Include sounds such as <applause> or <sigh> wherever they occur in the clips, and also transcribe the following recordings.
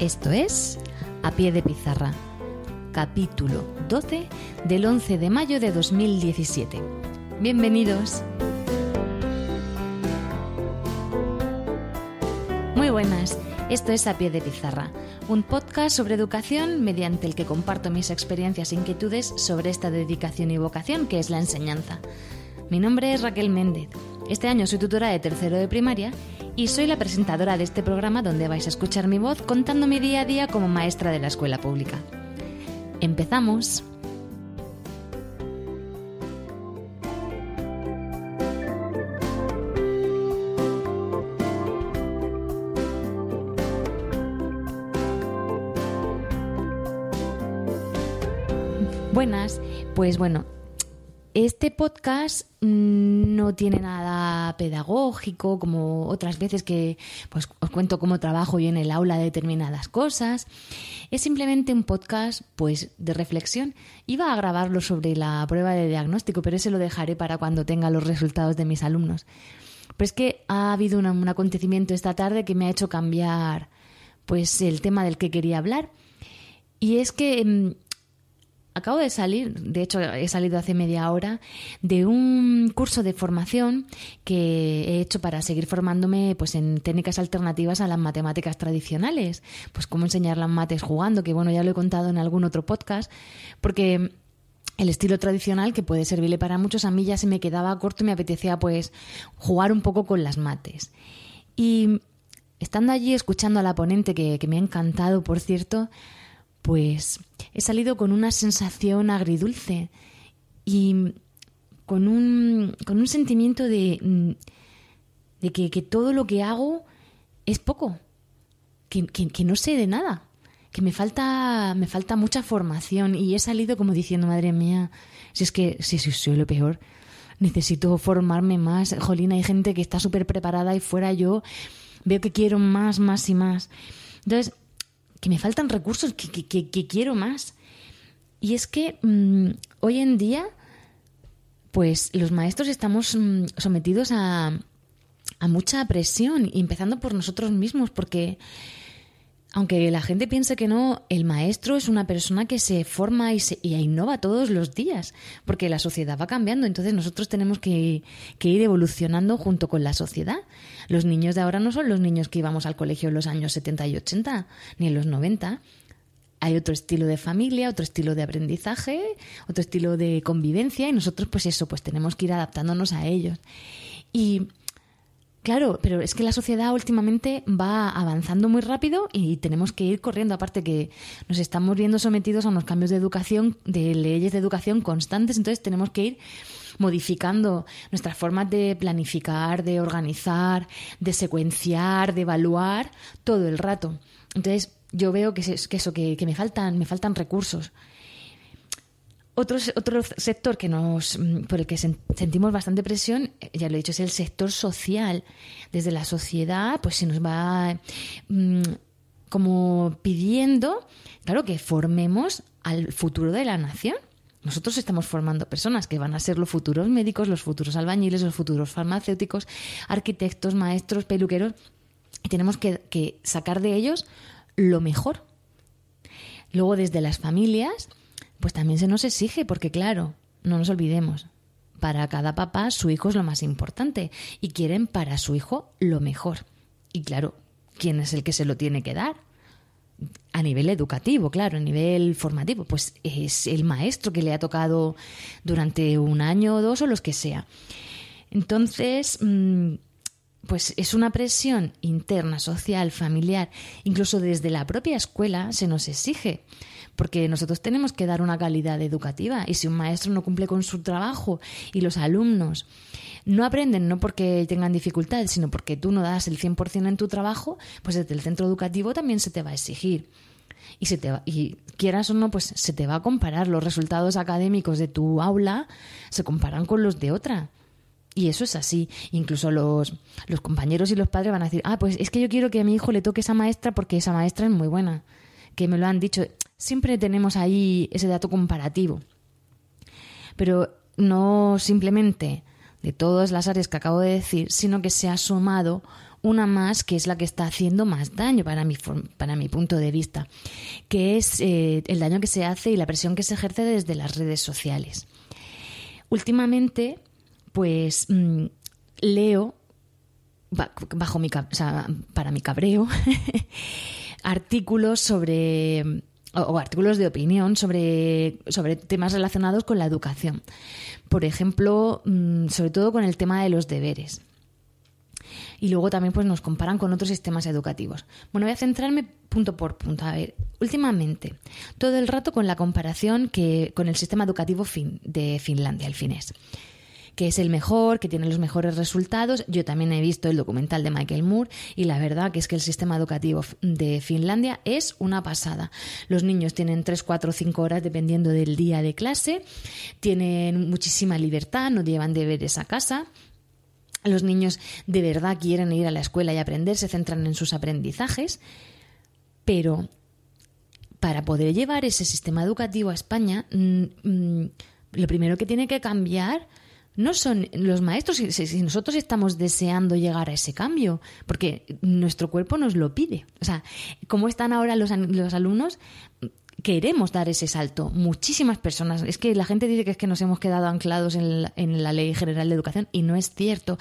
Esto es A Pie de Pizarra, capítulo 12 del 11 de mayo de 2017. Bienvenidos. Muy buenas, esto es A Pie de Pizarra, un podcast sobre educación mediante el que comparto mis experiencias e inquietudes sobre esta dedicación y vocación que es la enseñanza. Mi nombre es Raquel Méndez. Este año soy tutora de tercero de primaria y soy la presentadora de este programa donde vais a escuchar mi voz contando mi día a día como maestra de la escuela pública. ¡Empezamos! Buenas, pues bueno, este podcast mm, no tiene nada pedagógico, como otras veces que pues, os cuento cómo trabajo yo en el aula de determinadas cosas. Es simplemente un podcast pues, de reflexión. Iba a grabarlo sobre la prueba de diagnóstico, pero ese lo dejaré para cuando tenga los resultados de mis alumnos. Pero es que ha habido un acontecimiento esta tarde que me ha hecho cambiar pues, el tema del que quería hablar. Y es que mm, acabo de salir, de hecho he salido hace media hora, de un curso de formación que he hecho para seguir formándome pues en técnicas alternativas a las matemáticas tradicionales. Pues cómo enseñar las mates jugando, que bueno, ya lo he contado en algún otro podcast, porque el estilo tradicional que puede servirle para muchos, a mí ya se me quedaba corto y me apetecía pues jugar un poco con las mates. Y estando allí escuchando a la ponente, que, que me ha encantado, por cierto, pues he salido con una sensación agridulce y con un, con un sentimiento de, de que, todo lo que hago es poco, que, que, no sé de nada, que me falta, me falta mucha formación y he salido como diciendo, madre mía, si es que si, soy lo peor, necesito formarme más. Jolina, hay gente que está súper preparada y fuera yo veo que quiero más, más y más. Entonces, que me faltan recursos, que, que, quiero más. Y es que mm, hoy en día, pues los maestros estamos mm, sometidos a, a mucha presión, empezando por nosotros mismos, porque aunque la gente piense que no, el maestro es una persona que se forma y, se, y innova todos los días, porque la sociedad va cambiando, entonces nosotros tenemos que, que, ir evolucionando junto con la sociedad. Los niños de ahora no son los niños que íbamos al colegio en los años 70 y 80, ni en los 90. Hay otro estilo de familia, otro estilo de aprendizaje, otro estilo de convivencia y nosotros pues eso, pues tenemos que ir adaptándonos a ellos. Y Claro, pero es que la sociedad últimamente va avanzando muy rápido y tenemos que ir corriendo. Aparte que nos estamos viendo sometidos a unos cambios de educación, de leyes de educación constantes, entonces tenemos que ir modificando nuestras formas de planificar, de organizar, de secuenciar, de evaluar todo el rato. Entonces yo veo que, es, que eso, que, que me faltan, me faltan recursos. Otro, otro sector que nos, mm, por el que sentimos bastante presión, eh, ya lo he dicho, es el sector social. Desde la sociedad, pues se nos va mm, como pidiendo, claro, que formemos al futuro de la nación. Nosotros estamos formando personas que van a ser los futuros médicos, los futuros albañiles, los futuros farmacéuticos, arquitectos, maestros, peluqueros, y tenemos que, que sacar de ellos lo mejor. Luego, desde las familias, pues también se nos exige, porque claro, no nos olvidemos, para cada papá su hijo es lo más importante y quieren para su hijo lo mejor. Y claro, ¿quién es el que se lo tiene que dar? A nivel educativo, claro, a nivel formativo, pues es el maestro que le ha tocado durante un año o dos o los que sea. Entonces, mm, pues es una presión interna, social, familiar, incluso desde la propia escuela se nos exige porque nosotros tenemos que dar una calidad educativa y si un maestro no cumple con su trabajo y los alumnos no aprenden no porque tengan dificultades, sino porque tú no das el 100% en tu trabajo, pues desde el centro educativo también se te va a exigir. Y, se te va, y quieras o no, pues se te va a comparar. Los resultados académicos de tu aula se comparan con los de otra. Y eso es así. Incluso los, los compañeros y los padres van a decir, ah, pues es que yo quiero que a mi hijo le toque esa maestra porque esa maestra es muy buena. Que me lo han dicho siempre tenemos ahí ese dato comparativo. Pero no simplemente de todas las áreas que acabo de decir, sino que se ha sumado una más que es la que está haciendo más daño para mi, para mi punto de vista, que es eh, el daño que se hace y la presión que se ejerce desde las redes sociales. Últimamente, pues mm, leo, bajo mi, para mi cabreo, <laughs> artículos sobre o, artículos de opinión sobre, sobre temas relacionados con la educación. Por ejemplo, mm, sobre todo con el tema de los deberes. Y luego también pues, nos comparan con otros sistemas educativos. Bueno, voy a centrarme punto por punto. A ver, últimamente, todo el rato con la comparación que, con el sistema educativo fin, de Finlandia, el finés que es el mejor, que tiene los mejores resultados. Yo también he visto el documental de Michael Moore y la verdad que es que el sistema educativo de Finlandia es una pasada. Los niños tienen 3, 4, 5 horas dependiendo del día de clase, tienen muchísima libertad, no llevan deberes a casa. Los niños de verdad quieren ir a la escuela y aprender, se centran en sus aprendizajes, pero para poder llevar ese sistema educativo a España, mm, mm, lo primero que tiene que cambiar no son los maestros, si, nosotros estamos deseando llegar a ese cambio, porque nuestro cuerpo nos lo pide. O sea, como están ahora los, los alumnos, queremos dar ese salto. Muchísimas personas, es que la gente dice que es que nos hemos quedado anclados en la, en la, Ley General de Educación y no es cierto.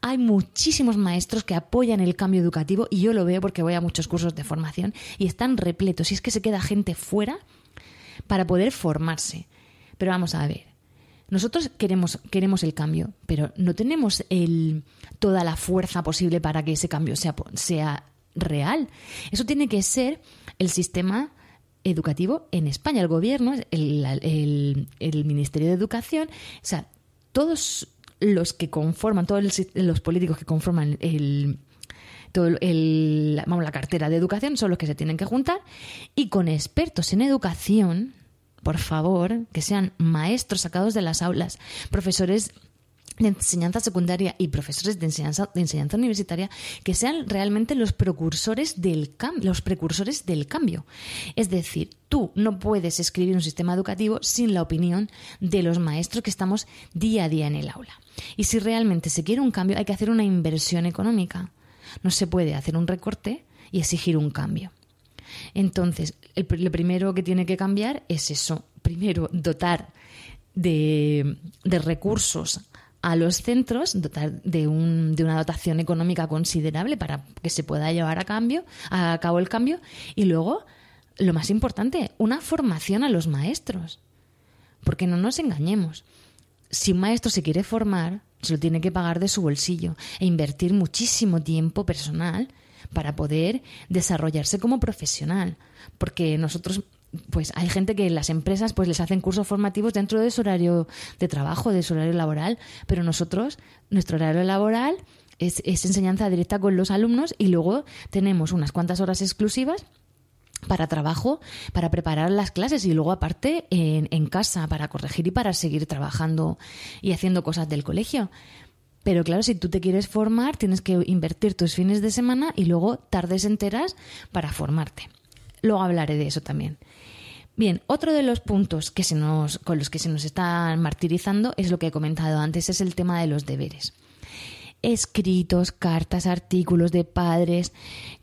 Hay muchísimos maestros que apoyan el cambio educativo y yo lo veo porque voy a muchos cursos de formación y están repletos. Y es que se queda gente fuera para poder formarse. Pero vamos a ver, nosotros queremos, queremos el cambio, pero no tenemos el, toda la fuerza posible para que ese cambio sea, sea real. Eso tiene que ser el sistema educativo en España, el gobierno, el, el, Ministerio de Educación, o sea, todos los que conforman, todos los políticos que conforman el, todo el, vamos, la cartera de educación son los que se tienen que juntar y con expertos en educación por favor, que sean maestros sacados de las aulas, profesores de enseñanza secundaria y profesores de enseñanza, de enseñanza universitaria que sean realmente los precursores del los precursores del cambio. Es decir, tú no puedes escribir un sistema educativo sin la opinión de los maestros que estamos día a día en el aula. Y si realmente se quiere un cambio, hay que hacer una inversión económica. No se puede hacer un recorte y exigir un cambio. Entonces, lo primero que tiene que cambiar es eso. Primero, dotar de, recursos a los centros, dotar de, un, de, una dotación económica considerable para que se pueda llevar a, cambio, a cabo el cambio. Y luego, lo más importante, una formación a los maestros. Porque no nos engañemos. Si un maestro se quiere formar, se lo tiene que pagar de su bolsillo e invertir muchísimo tiempo personal para poder desarrollarse como profesional. Porque nosotros pues hay gente que las empresas pues les hacen cursos formativos dentro de su horario de trabajo, de su horario laboral, pero nosotros, nuestro horario laboral es, enseñanza directa con los alumnos y luego tenemos unas cuantas horas exclusivas para trabajo, para preparar las clases y luego aparte en, en casa para corregir y para seguir trabajando y haciendo cosas del colegio. Pero claro, si tú te quieres formar, tienes que invertir tus fines de semana y luego tardes enteras para formarte. Luego hablaré de eso también. Bien, otro de los puntos que se nos, con los que se nos están martirizando es lo que he comentado antes, es el tema de los deberes. Escritos, cartas, artículos de padres,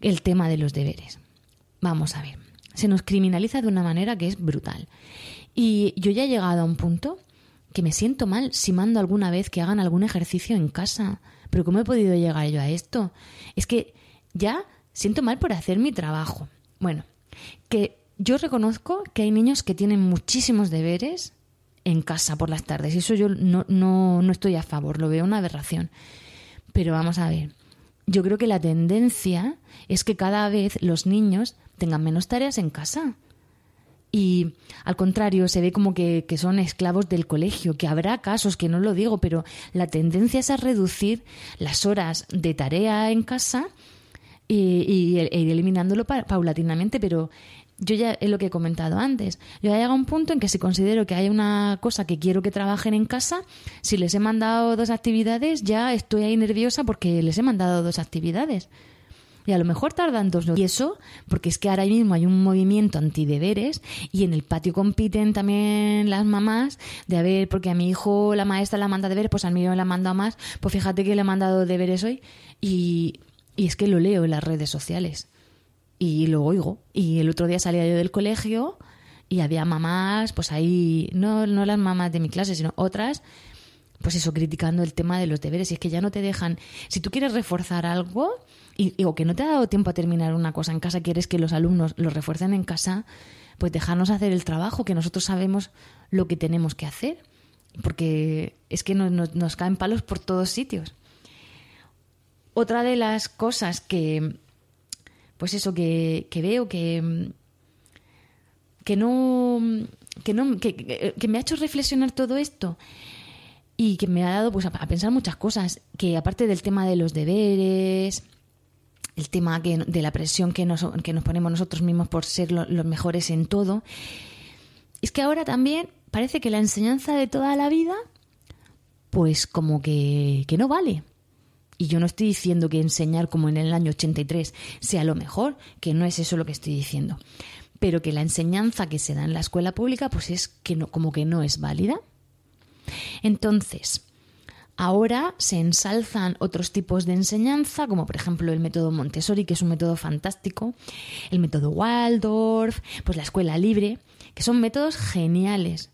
el tema de los deberes. Vamos a ver, se nos criminaliza de una manera que es brutal. Y yo ya he llegado a un punto que me siento mal si mando alguna vez que hagan algún ejercicio en casa. Pero ¿cómo he podido llegar yo a esto? Es que ya siento mal por hacer mi trabajo. Bueno, que yo reconozco que hay niños que tienen muchísimos deberes en casa por las tardes. Y eso yo no, no, no estoy a favor, lo veo una aberración. Pero vamos a ver, yo creo que la tendencia es que cada vez los niños tengan menos tareas en casa. Y al contrario, se ve como que, son esclavos del colegio, que habrá casos que no lo digo, pero la tendencia es a reducir las horas de tarea en casa y, y, e eliminándolo paulatinamente, pero yo ya es lo que he comentado antes. Yo ya llegado a un punto en que si considero que hay una cosa que quiero que trabajen en casa, si les he mandado dos actividades, ya estoy ahí nerviosa porque les he mandado dos actividades. Y a lo mejor tardan dos Y eso, porque es que ahora mismo hay un movimiento antideberes y en el patio compiten también las mamás de a porque a mi hijo la maestra la manda deberes, pues a mí me la manda más, pues fíjate que le he mandado deberes hoy y, y es que lo leo en las redes sociales y lo oigo. Y el otro día salía yo del colegio y había mamás, pues ahí, no, no las mamás de mi clase, sino otras, pues eso, criticando el tema de los deberes. Y es que ya no te dejan. Si tú quieres reforzar algo, y, o que no te ha dado tiempo a terminar una cosa en casa, quieres que los alumnos lo refuercen en casa, pues dejarnos hacer el trabajo, que nosotros sabemos lo que tenemos que hacer. Porque es que nos, caen palos por todos sitios. Otra de las cosas que, pues eso, que, veo que, que no, que, no que, me ha hecho reflexionar todo esto y que me ha dado pues a, pensar muchas cosas, que aparte del tema de los deberes, el tema que, de la presión que nos, que nos ponemos nosotros mismos por ser los mejores en todo, es que ahora también parece que la enseñanza de toda la vida, pues como que, que no vale. Y yo no estoy diciendo que enseñar como en el año 83 sea lo mejor, que no es eso lo que estoy diciendo pero que la enseñanza que se da en la escuela pública pues es que no, como que no es válida. Entonces, ahora se ensalzan otros tipos de enseñanza, como por ejemplo el método Montessori, que es un método fantástico, el método Waldorf, pues la escuela libre, que son métodos geniales,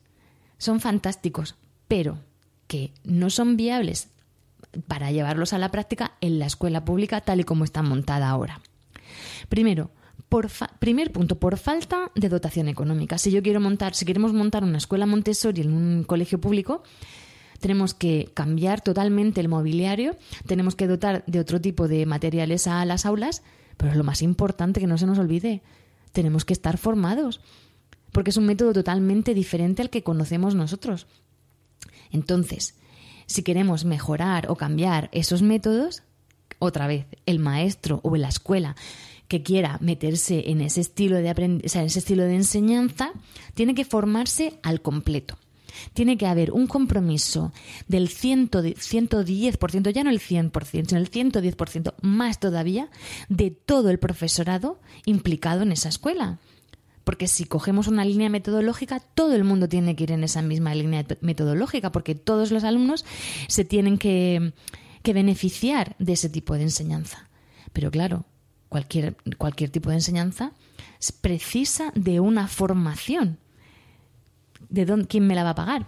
son fantásticos, pero que no son viables para llevarlos a la práctica en la escuela pública tal y como está montada ahora. Primero, primer punto, por falta de dotación económica. Si yo quiero montar, si queremos montar una escuela Montessori en un colegio público, tenemos que cambiar totalmente el mobiliario, tenemos que dotar de otro tipo de materiales a las aulas, pero lo más importante que no se nos olvide, tenemos que estar formados, porque es un método totalmente diferente al que conocemos nosotros. Entonces, si queremos mejorar o cambiar esos métodos, otra vez, el maestro o la escuela que quiera meterse en ese estilo de en ese estilo de enseñanza, tiene que formarse al completo. Tiene que haber un compromiso del 110%, ya no el 100%, sino el 110% más todavía de todo el profesorado implicado en esa escuela. Porque si cogemos una línea metodológica, todo el mundo tiene que ir en esa misma línea metodológica, porque todos los alumnos se tienen que, que beneficiar de ese tipo de enseñanza. Pero claro, cualquier, cualquier tipo de enseñanza, precisa de una formación. ¿De dónde, quién me la va a pagar?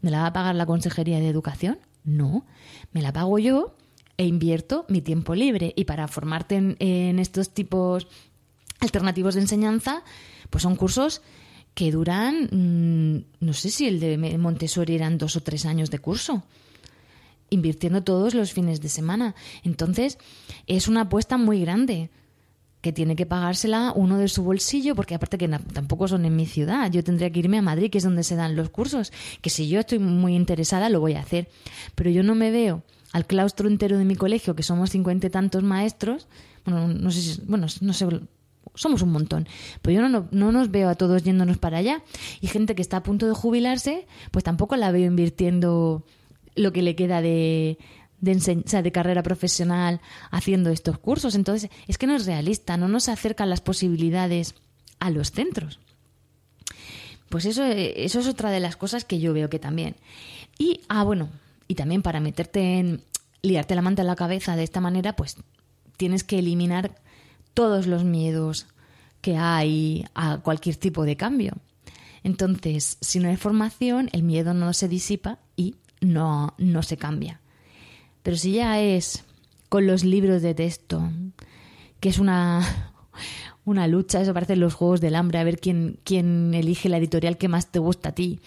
¿Me la va a pagar la Consejería de Educación? No, me la pago yo e invierto mi tiempo libre. Y para formarte en, estos tipos alternativos de enseñanza, pues son cursos que duran, mm, no sé si el de Montessori eran dos o tres años de curso invirtiendo todos los fines de semana. Entonces, es una apuesta muy grande que tiene que pagársela uno de su bolsillo, porque aparte que tampoco son en mi ciudad, yo tendría que irme a Madrid, que es donde se dan los cursos, que si yo estoy muy interesada lo voy a hacer, pero yo no me veo al claustro entero de mi colegio, que somos cincuenta y tantos maestros, bueno, no sé si, bueno, no sé, somos un montón, pero yo no, no nos veo a todos yéndonos para allá, y gente que está a punto de jubilarse, pues tampoco la veo invirtiendo lo que le queda de, de, de carrera profesional haciendo estos cursos. Entonces, es que no es realista, no nos acercan las posibilidades a los centros. Pues eso, eso es otra de las cosas que yo veo que también. Y, ah, bueno, y también para meterte en, liarte la manta en la cabeza de esta manera, pues tienes que eliminar todos los miedos que hay a cualquier tipo de cambio. Entonces, si no hay formación, el miedo no se disipa y no, no se cambia. Pero si ya es con los libros de texto, que es una, una lucha, eso parece los juegos del hambre, a ver quién, quién elige la editorial que más te gusta a ti.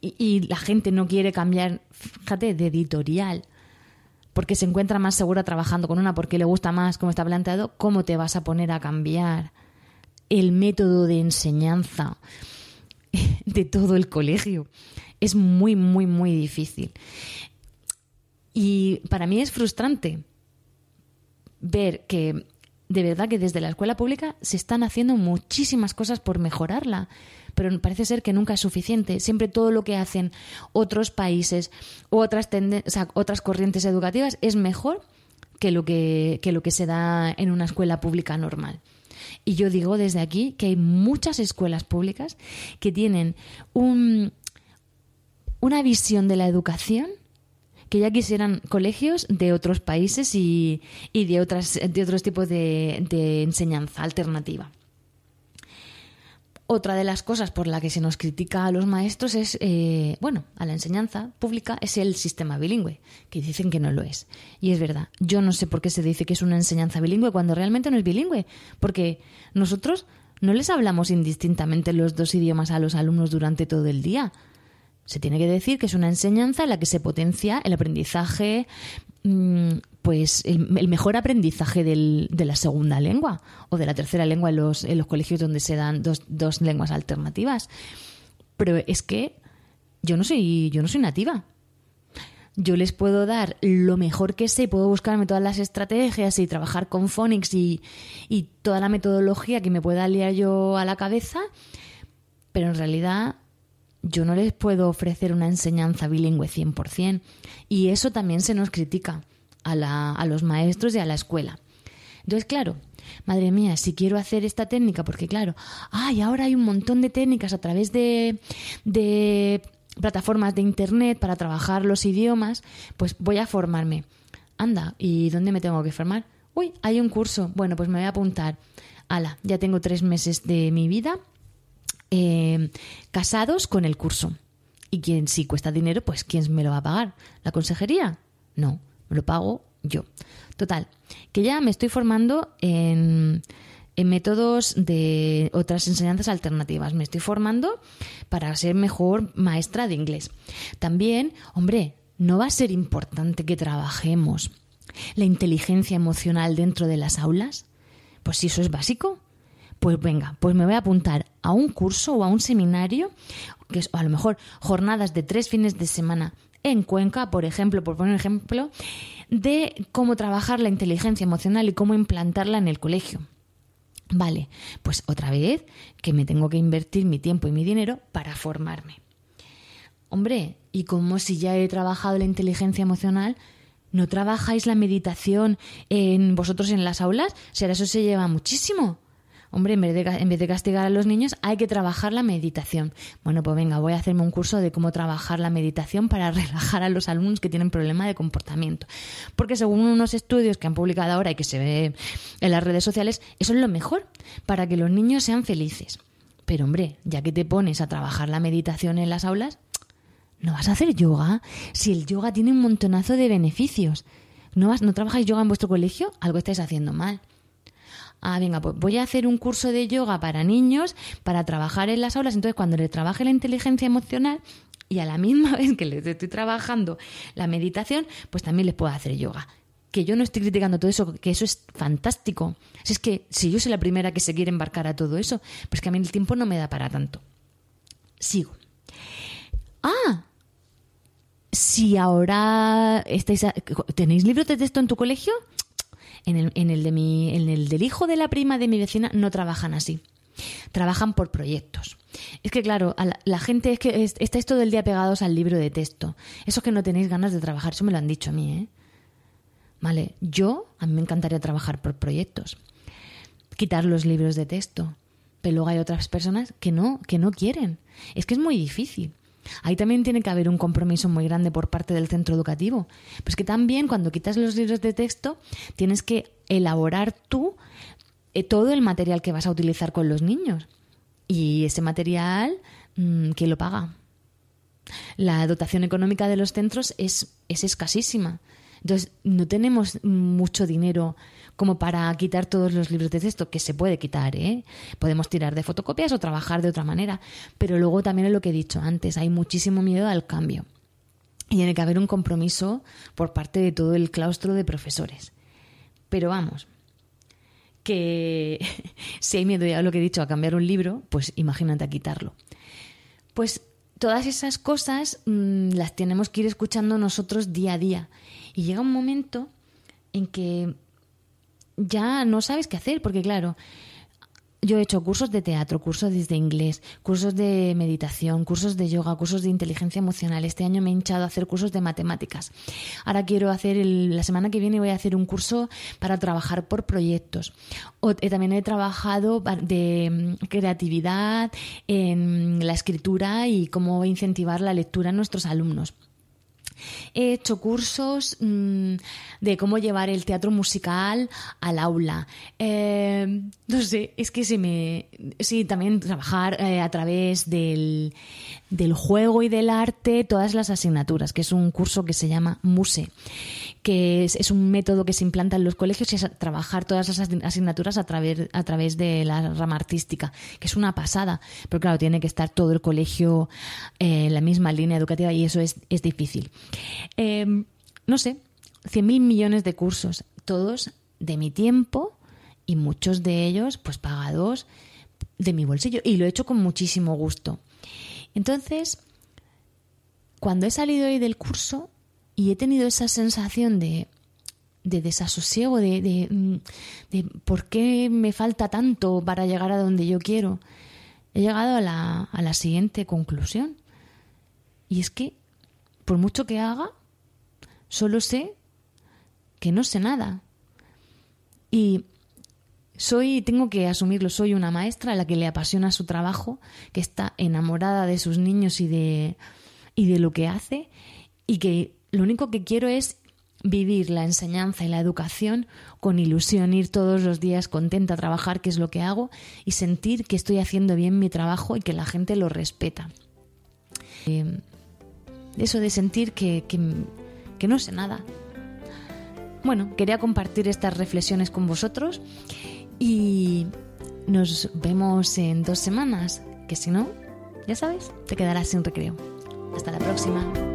Y, la gente no quiere cambiar, fíjate, de editorial, porque se encuentra más segura trabajando con una, porque le gusta más cómo está planteado, ¿cómo te vas a poner a cambiar el método de enseñanza <laughs> de todo el colegio? Es muy, muy, muy difícil. Y para mí es frustrante ver que de verdad que desde la escuela pública se están haciendo muchísimas cosas por mejorarla, pero parece ser que nunca es suficiente. Siempre todo lo que hacen otros países, otras, otras corrientes educativas es mejor que lo que, que lo que se da en una escuela pública normal. Y yo digo desde aquí que hay muchas escuelas públicas que tienen un, una visión de la educación que ya quisieran colegios de otros países y, y de, otras, de otros tipos de, de enseñanza alternativa. Otra de las cosas por la que se nos critica a los maestros es, eh, bueno, a la enseñanza pública es el sistema bilingüe, que dicen que no lo es. Y es verdad, yo no sé por qué se dice que es una enseñanza bilingüe cuando realmente no es bilingüe, porque nosotros no les hablamos indistintamente los dos idiomas a los alumnos durante todo el día. Se tiene que decir que es una enseñanza en la que se potencia el aprendizaje Mm, pues el, mejor aprendizaje de la segunda lengua o de la tercera lengua en los, colegios donde se dan dos, dos lenguas alternativas. Pero es que yo no soy, yo no soy nativa. Yo les puedo dar lo mejor que sé, puedo buscarme todas las estrategias y trabajar con Phonics y, y toda la metodología que me pueda liar yo a la cabeza, pero en realidad yo no les puedo ofrecer una enseñanza bilingüe 100%. Y eso también se nos critica a, la, a los maestros y a la escuela. Entonces, claro, madre mía, si quiero hacer esta técnica, porque claro, ay, ahora hay un montón de técnicas a través de, de plataformas de internet para trabajar los idiomas, pues voy a formarme. Anda, ¿y dónde me tengo que formar? Uy, hay un curso. Bueno, pues me voy a apuntar. Ala, ya tengo tres meses de mi vida casados con el curso. Y quien si cuesta dinero, pues ¿quién me lo va a pagar? ¿La consejería? No, me lo pago yo. Total, que ya me estoy formando en métodos de otras enseñanzas alternativas. Me estoy formando para ser mejor maestra de inglés. También, hombre, no va a ser importante que trabajemos la inteligencia emocional dentro de las aulas. Pues si eso es básico, pues venga, pues me voy a apuntar a un curso o a un seminario, que es a lo mejor jornadas de tres fines de semana en Cuenca, por ejemplo, por poner un ejemplo, de cómo trabajar la inteligencia emocional y cómo implantarla en el colegio. Vale, pues otra vez que me tengo que invertir mi tiempo y mi dinero para formarme. Hombre, y como si ya he trabajado la inteligencia emocional, ¿no trabajáis la meditación en vosotros en las aulas? Será eso se lleva muchísimo hombre, en vez, de, en vez de castigar a los niños, hay que trabajar la meditación. Bueno, pues venga, voy a hacerme un curso de cómo trabajar la meditación para <laughs> relajar a los alumnos que tienen problema de comportamiento. Porque según unos estudios que han publicado ahora y que se ve en las redes sociales, eso es lo mejor para que los niños sean felices. Pero hombre, ya que te pones a trabajar la meditación en las aulas, ¿no vas a hacer yoga? Si el yoga tiene un montonazo de beneficios. ¿No, vas, ¿No trabajáis yoga en vuestro colegio? Algo estáis haciendo mal ah, venga, pues voy a hacer un curso de yoga para niños para trabajar en las aulas. Entonces, cuando le trabaje la inteligencia emocional y a la misma <laughs> vez que les estoy trabajando la meditación, pues también les puedo hacer yoga. Que yo no estoy criticando todo eso, que eso es fantástico. Es que si yo soy la primera que se quiere embarcar a todo eso, pues que a mí el tiempo no me da para tanto. Sigo. Ah, si ahora estáis tenéis libros de texto en tu colegio, en el, en el, de mi, en el del hijo de la prima de mi vecina no trabajan así. Trabajan por proyectos. Es que, claro, la, gente es que estáis todo el día pegados al libro de texto. Eso que no tenéis ganas de trabajar, eso me lo han dicho a mí, ¿eh? Vale, yo, a mí me encantaría trabajar por proyectos. Quitar los libros de texto. Pero luego hay otras personas que no, que no quieren. Es que es muy difícil. Ahí también tiene que haber un compromiso muy grande por parte del centro educativo. Pues que también cuando quitas los libros de texto tienes que elaborar tú eh, todo el material que vas a utilizar con los niños. Y ese material, mm, ¿quién lo paga? La dotación económica de los centros es, es escasísima. Entonces, no tenemos mucho dinero como para quitar todos los libros de texto, que se puede quitar, ¿eh? Podemos tirar de fotocopias o trabajar de otra manera, pero luego también es lo que he dicho antes, hay muchísimo miedo al cambio. Y tiene que haber un compromiso por parte de todo el claustro de profesores. Pero vamos, que <laughs> si hay miedo, ya lo que he dicho, a cambiar un libro, pues imagínate a quitarlo. Pues todas esas cosas mm, las tenemos que ir escuchando nosotros día a día. Y llega un momento en que ya no sabes qué hacer, porque claro, yo he hecho cursos de teatro, cursos de inglés, cursos de meditación, cursos de yoga, cursos de inteligencia emocional. Este año me he hinchado a hacer cursos de matemáticas. Ahora quiero hacer, la semana que viene voy a hacer un curso para trabajar por proyectos. Eh, también he trabajado de mm, creatividad en la escritura y cómo incentivar la lectura en nuestros alumnos. He hecho cursos mm, de cómo llevar el teatro musical al aula. Eh, no sé, es que se me... Sí, también trabajar eh, a través del, del juego y del arte todas las asignaturas, que es un curso que se llama MUSE que es, un método que se implanta en los colegios y es trabajar todas esas asignaturas a través, a través de la rama artística, que es una pasada, pero claro, tiene que estar todo el colegio eh, en la misma línea educativa y eso es, difícil. Em, no sé, 100.000 millones de cursos, todos de mi tiempo y muchos de ellos pues pagados de mi bolsillo y lo he hecho con muchísimo gusto. Entonces, cuando he salido hoy del curso, y he tenido esa sensación de, de desasosiego, de, mm, de, por qué me falta tanto para llegar a donde yo quiero. He llegado a la, a la siguiente conclusión. Y es que, por mucho que haga, solo sé que no sé nada. Y soy, tengo que asumirlo, soy una maestra a la que le apasiona su trabajo, que está enamorada de sus niños y de, y de lo que hace, y que lo único que quiero es vivir la enseñanza y la educación con ilusión, ir todos los días contenta a trabajar, que es lo que hago, y sentir que estoy haciendo bien mi trabajo y que la gente lo respeta. Eh, eso de sentir que, que no sé nada. Bueno, quería compartir estas reflexiones con vosotros y nos vemos en dos semanas, que si no, ya sabes, te quedarás sin recreo. Hasta la próxima.